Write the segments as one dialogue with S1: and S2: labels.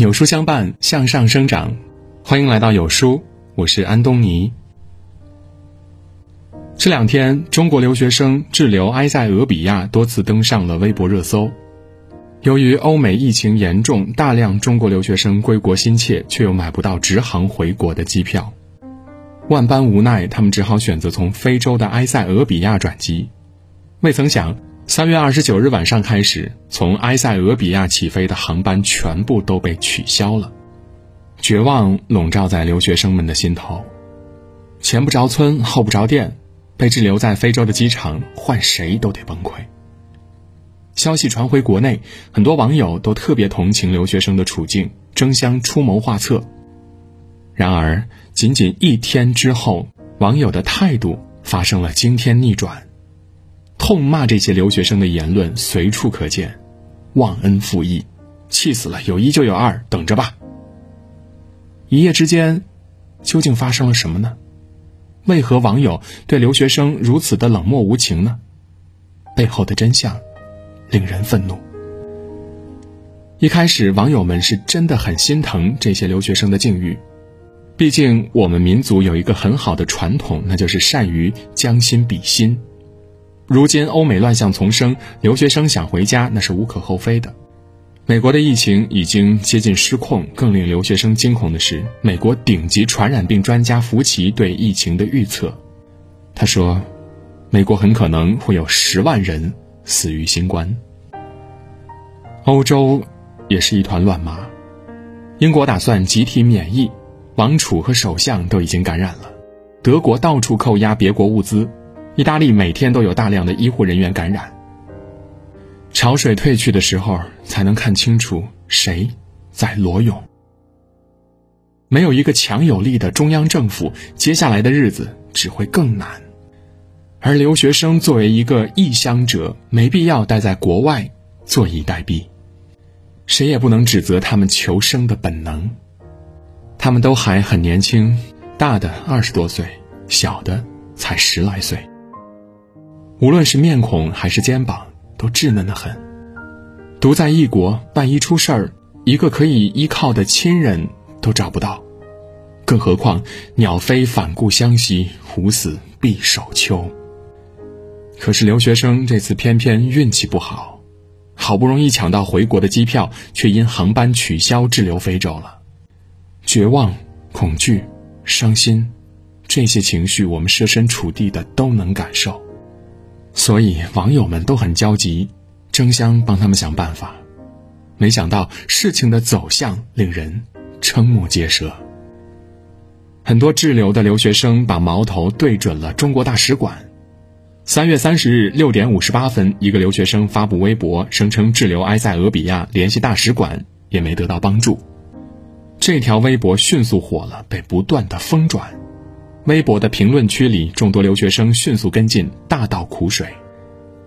S1: 有书相伴，向上生长。欢迎来到有书，我是安东尼。这两天，中国留学生滞留埃塞俄比亚多次登上了微博热搜。由于欧美疫情严重，大量中国留学生归国心切，却又买不到直航回国的机票，万般无奈，他们只好选择从非洲的埃塞俄比亚转机。未曾想。三月二十九日晚上开始，从埃塞俄比亚起飞的航班全部都被取消了，绝望笼罩在留学生们的心头。前不着村后不着店，被滞留在非洲的机场，换谁都得崩溃。消息传回国内，很多网友都特别同情留学生的处境，争相出谋划策。然而，仅仅一天之后，网友的态度发生了惊天逆转。痛骂这些留学生的言论随处可见，忘恩负义，气死了！有一就有二，等着吧。一夜之间，究竟发生了什么呢？为何网友对留学生如此的冷漠无情呢？背后的真相令人愤怒。一开始，网友们是真的很心疼这些留学生的境遇，毕竟我们民族有一个很好的传统，那就是善于将心比心。如今欧美乱象丛生，留学生想回家那是无可厚非的。美国的疫情已经接近失控，更令留学生惊恐的是，美国顶级传染病专家福奇对疫情的预测。他说，美国很可能会有十万人死于新冠。欧洲也是一团乱麻，英国打算集体免疫，王储和首相都已经感染了，德国到处扣押别国物资。意大利每天都有大量的医护人员感染。潮水退去的时候，才能看清楚谁在裸泳。没有一个强有力的中央政府，接下来的日子只会更难。而留学生作为一个异乡者，没必要待在国外坐以待毙。谁也不能指责他们求生的本能。他们都还很年轻，大的二十多岁，小的才十来岁。无论是面孔还是肩膀，都稚嫩的很。独在异国，万一出事儿，一个可以依靠的亲人都找不到，更何况鸟飞反顾相惜，虎死必守丘。可是留学生这次偏偏运气不好，好不容易抢到回国的机票，却因航班取消滞留非洲了。绝望、恐惧、伤心，这些情绪我们设身处地的都能感受。所以网友们都很焦急，争相帮他们想办法。没想到事情的走向令人瞠目结舌。很多滞留的留学生把矛头对准了中国大使馆。三月三十日六点五十八分，一个留学生发布微博，声称滞留埃塞俄比亚，联系大使馆也没得到帮助。这条微博迅速火了，被不断的疯转。微博的评论区里，众多留学生迅速跟进，大倒苦水。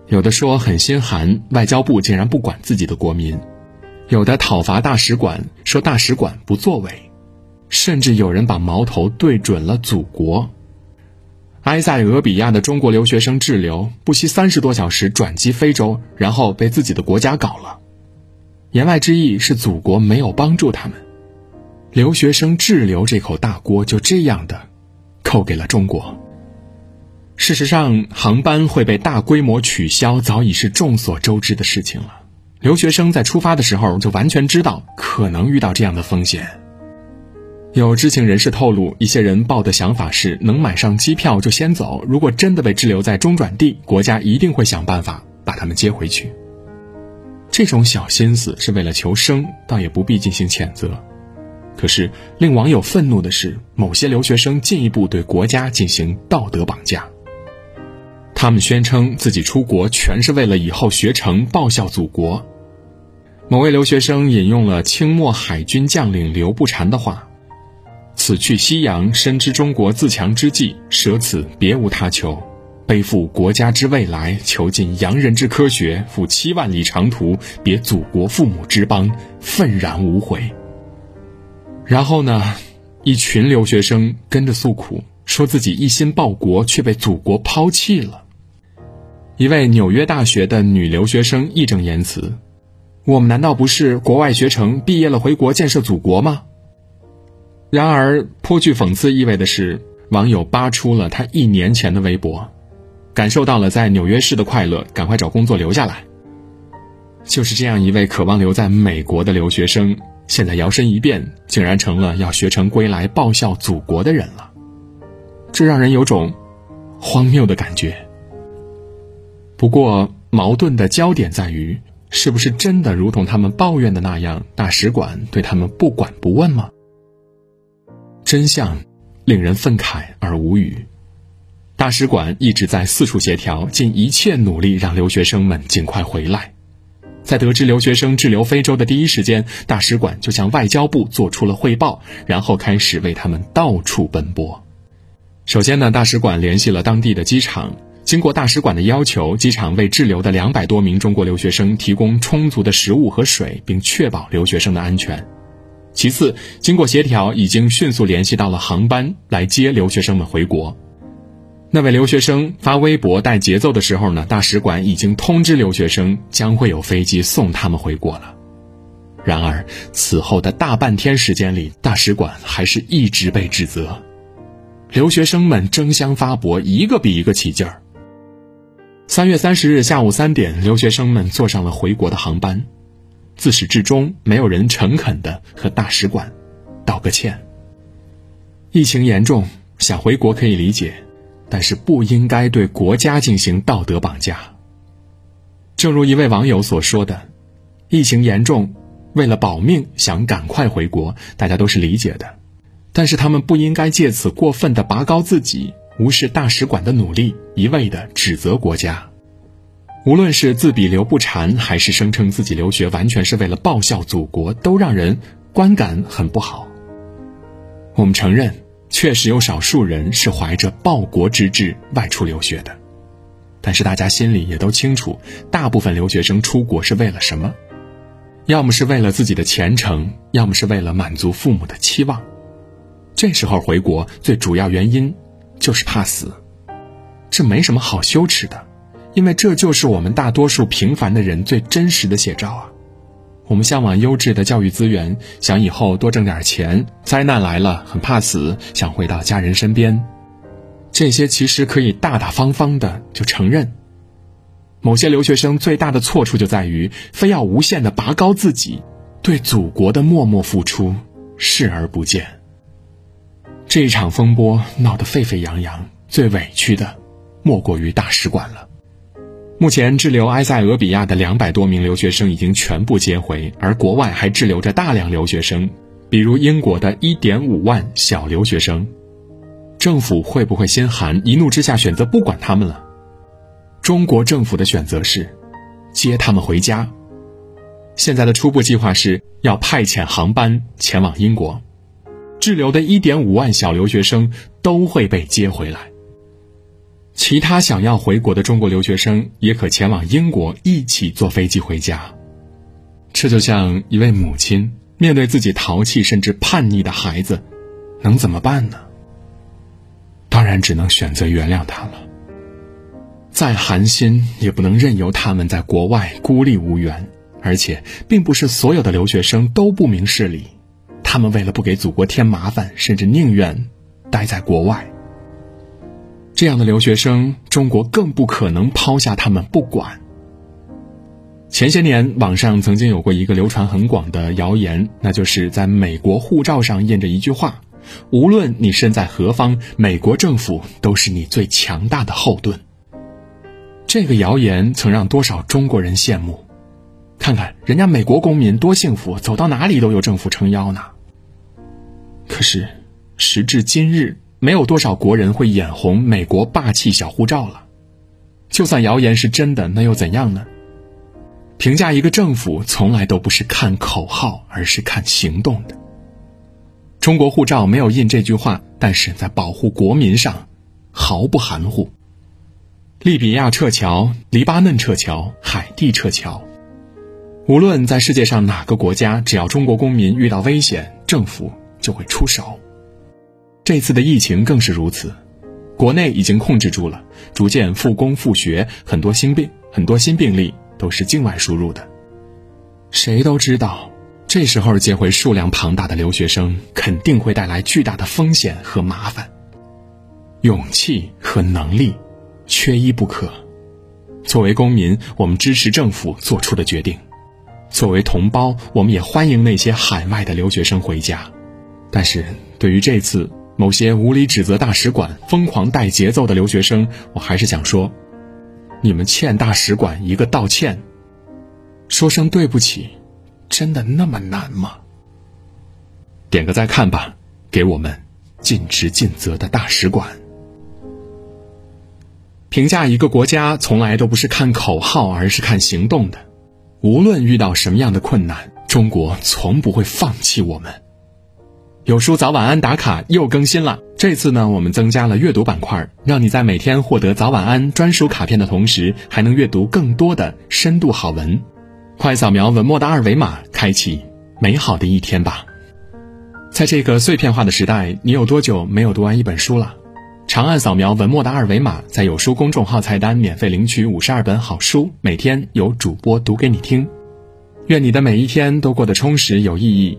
S1: 有的说很心寒，外交部竟然不管自己的国民；有的讨伐大使馆，说大使馆不作为；甚至有人把矛头对准了祖国。埃塞俄比亚的中国留学生滞留，不惜三十多小时转机非洲，然后被自己的国家搞了。言外之意是，祖国没有帮助他们，留学生滞留这口大锅就这样的。扣给了中国。事实上，航班会被大规模取消，早已是众所周知的事情了。留学生在出发的时候就完全知道可能遇到这样的风险。有知情人士透露，一些人抱的想法是能买上机票就先走，如果真的被滞留在中转地，国家一定会想办法把他们接回去。这种小心思是为了求生，倒也不必进行谴责。可是，令网友愤怒的是，某些留学生进一步对国家进行道德绑架。他们宣称自己出国全是为了以后学成报效祖国。某位留学生引用了清末海军将领刘步蟾的话：“此去西洋，深知中国自强之计，舍此别无他求，背负国家之未来，求尽洋人之科学，赴七万里长途，别祖国父母之邦，愤然无悔。”然后呢，一群留学生跟着诉苦，说自己一心报国，却被祖国抛弃了。一位纽约大学的女留学生义正言辞：“我们难道不是国外学成，毕业了回国建设祖国吗？然而，颇具讽刺意味的是，网友扒出了他一年前的微博，感受到了在纽约市的快乐，赶快找工作留下来。就是这样一位渴望留在美国的留学生，现在摇身一变，竟然成了要学成归来报效祖国的人了，这让人有种荒谬的感觉。不过，矛盾的焦点在于，是不是真的如同他们抱怨的那样，大使馆对他们不管不问吗？真相令人愤慨而无语。大使馆一直在四处协调，尽一切努力让留学生们尽快回来。在得知留学生滞留非洲的第一时间，大使馆就向外交部做出了汇报，然后开始为他们到处奔波。首先呢，大使馆联系了当地的机场，经过大使馆的要求，机场为滞留的两百多名中国留学生提供充足的食物和水，并确保留学生的安全。其次，经过协调，已经迅速联系到了航班来接留学生们回国。那位留学生发微博带节奏的时候呢，大使馆已经通知留学生将会有飞机送他们回国了。然而，此后的大半天时间里，大使馆还是一直被指责。留学生们争相发博，一个比一个起劲儿。三月三十日下午三点，留学生们坐上了回国的航班，自始至终没有人诚恳的和大使馆道个歉。疫情严重，想回国可以理解。但是不应该对国家进行道德绑架。正如一位网友所说的：“疫情严重，为了保命想赶快回国，大家都是理解的。但是他们不应该借此过分的拔高自己，无视大使馆的努力，一味的指责国家。无论是自比刘不禅，还是声称自己留学完全是为了报效祖国，都让人观感很不好。我们承认。”确实有少数人是怀着报国之志外出留学的，但是大家心里也都清楚，大部分留学生出国是为了什么？要么是为了自己的前程，要么是为了满足父母的期望。这时候回国最主要原因就是怕死，这没什么好羞耻的，因为这就是我们大多数平凡的人最真实的写照啊。我们向往优质的教育资源，想以后多挣点钱。灾难来了，很怕死，想回到家人身边。这些其实可以大大方方的就承认。某些留学生最大的错处就在于，非要无限的拔高自己，对祖国的默默付出视而不见。这一场风波闹得沸沸扬扬，最委屈的，莫过于大使馆了。目前滞留埃塞俄比亚的两百多名留学生已经全部接回，而国外还滞留着大量留学生，比如英国的1.5万小留学生。政府会不会心寒，一怒之下选择不管他们了？中国政府的选择是接他们回家。现在的初步计划是要派遣航班前往英国，滞留的1.5万小留学生都会被接回来。其他想要回国的中国留学生也可前往英国，一起坐飞机回家。这就像一位母亲面对自己淘气甚至叛逆的孩子，能怎么办呢？当然只能选择原谅他了。再寒心也不能任由他们在国外孤立无援。而且，并不是所有的留学生都不明事理，他们为了不给祖国添麻烦，甚至宁愿待在国外。这样的留学生，中国更不可能抛下他们不管。前些年，网上曾经有过一个流传很广的谣言，那就是在美国护照上印着一句话：“无论你身在何方，美国政府都是你最强大的后盾。”这个谣言曾让多少中国人羡慕，看看人家美国公民多幸福，走到哪里都有政府撑腰呢。可是，时至今日。没有多少国人会眼红美国霸气小护照了，就算谣言是真的，那又怎样呢？评价一个政府从来都不是看口号，而是看行动的。中国护照没有印这句话，但是在保护国民上毫不含糊。利比亚撤侨、黎巴嫩撤侨、海地撤侨，无论在世界上哪个国家，只要中国公民遇到危险，政府就会出手。这次的疫情更是如此，国内已经控制住了，逐渐复工复学，很多新病、很多新病例都是境外输入的。谁都知道，这时候接回数量庞大的留学生，肯定会带来巨大的风险和麻烦。勇气和能力，缺一不可。作为公民，我们支持政府做出的决定；作为同胞，我们也欢迎那些海外的留学生回家。但是对于这次某些无理指责大使馆、疯狂带节奏的留学生，我还是想说：你们欠大使馆一个道歉，说声对不起，真的那么难吗？点个再看吧，给我们尽职尽责的大使馆。评价一个国家从来都不是看口号，而是看行动的。无论遇到什么样的困难，中国从不会放弃我们。有书早晚安打卡又更新了，这次呢，我们增加了阅读板块，让你在每天获得早晚安专属卡片的同时，还能阅读更多的深度好文。快扫描文末的二维码，开启美好的一天吧。在这个碎片化的时代，你有多久没有读完一本书了？长按扫描文末的二维码，在有书公众号菜单免费领取五十二本好书，每天有主播读给你听。愿你的每一天都过得充实有意义。